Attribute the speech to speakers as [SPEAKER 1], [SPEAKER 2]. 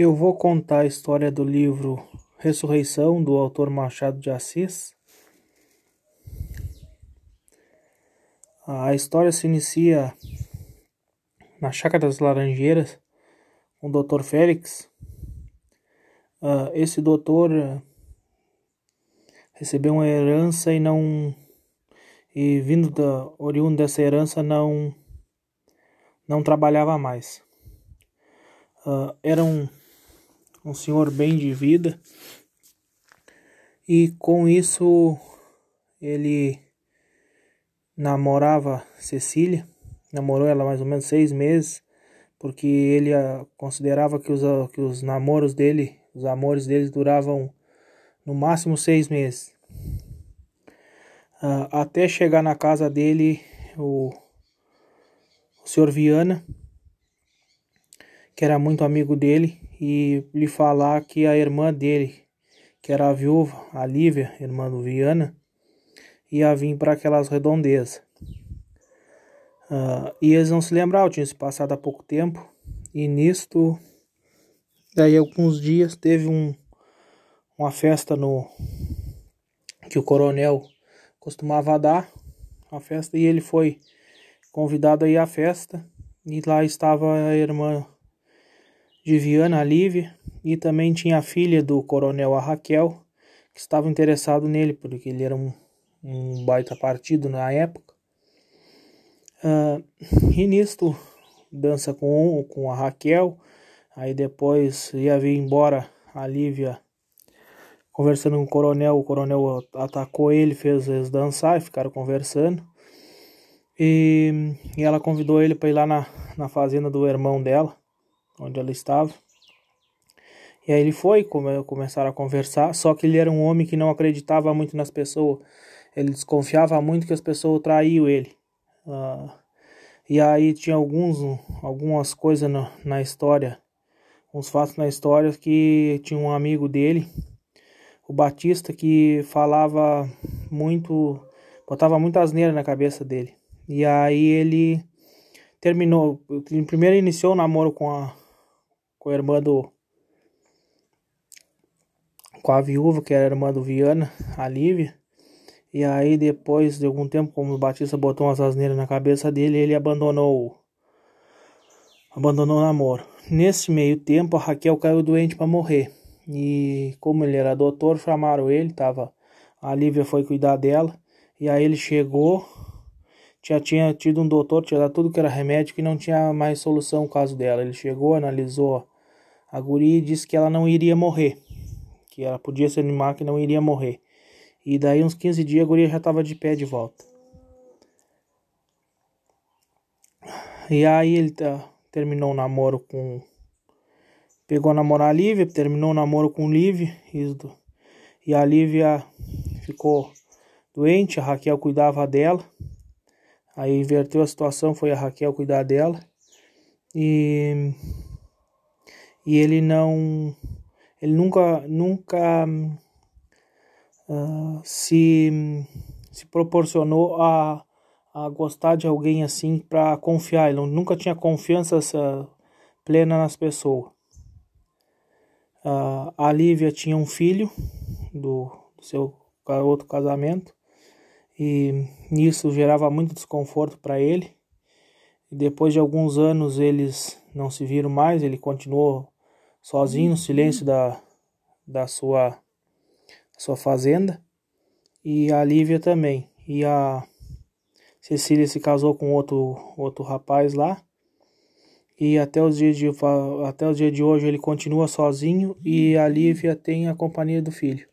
[SPEAKER 1] Eu vou contar a história do livro Ressurreição, do autor Machado de Assis. A história se inicia na Chácara das Laranjeiras, com o Dr. Félix. Uh, esse doutor uh, recebeu uma herança e não e vindo da oriundo dessa herança não não trabalhava mais. Uh, era um, um senhor bem de vida e com isso ele namorava Cecília, namorou ela mais ou menos seis meses, porque ele considerava que os, que os namoros dele, os amores deles duravam no máximo seis meses. Uh, até chegar na casa dele o, o senhor Viana, que era muito amigo dele, e lhe falar que a irmã dele, que era a viúva, a Lívia, irmã do Viana, ia vir para aquelas redondezas. Uh, e eles não se lembravam, tinha se passado há pouco tempo, e nisto, daí alguns dias, teve um, uma festa no que o coronel costumava dar, a festa, e ele foi convidado a ir à festa, e lá estava a irmã de Viana, Lívia, e também tinha a filha do coronel, a Raquel, que estava interessado nele, porque ele era um, um baita partido na época. Uh, e nisto, dança com, com a Raquel, aí depois ia vir embora a Lívia conversando com o coronel, o coronel atacou ele, fez eles dançar e ficaram conversando. E, e ela convidou ele para ir lá na, na fazenda do irmão dela onde ela estava. E aí ele foi, come, começaram a conversar, só que ele era um homem que não acreditava muito nas pessoas. Ele desconfiava muito que as pessoas traíam ele. Uh, e aí tinha alguns, algumas coisas na, na história, uns fatos na história que tinha um amigo dele, o Batista, que falava muito, botava muita asneira na cabeça dele. E aí ele terminou, primeiro iniciou o namoro com a com a irmã do. com a viúva, que era a irmã do Viana, a Lívia. E aí, depois de algum tempo, como o Batista botou umas asneiras na cabeça dele, ele abandonou abandonou o namoro. Nesse meio tempo, a Raquel caiu doente para morrer. E como ele era doutor, chamaram ele, tava a Lívia foi cuidar dela. E aí ele chegou, já tinha tido um doutor, tinha dado tudo que era remédio, que não tinha mais solução o caso dela. Ele chegou, analisou a guria disse que ela não iria morrer, que ela podia se animar que não iria morrer. E daí uns 15 dias a guria já estava de pé de volta. E aí ele tá, terminou o namoro com. Pegou a namorar a Lívia, terminou o namoro com Lívia. E a Lívia ficou doente, a Raquel cuidava dela. Aí inverteu a situação, foi a Raquel cuidar dela. E e ele não ele nunca nunca uh, se se proporcionou a, a gostar de alguém assim para confiar. Ele nunca tinha confiança plena nas pessoas. Uh, a Lívia tinha um filho do, do seu outro casamento. E isso gerava muito desconforto para ele e depois de alguns anos eles não se viram mais, ele continuou sozinho no silêncio da, da sua, sua fazenda. E a Lívia também. E a Cecília se casou com outro, outro rapaz lá. E até os, dias de, até os dias de hoje ele continua sozinho e a Lívia tem a companhia do filho.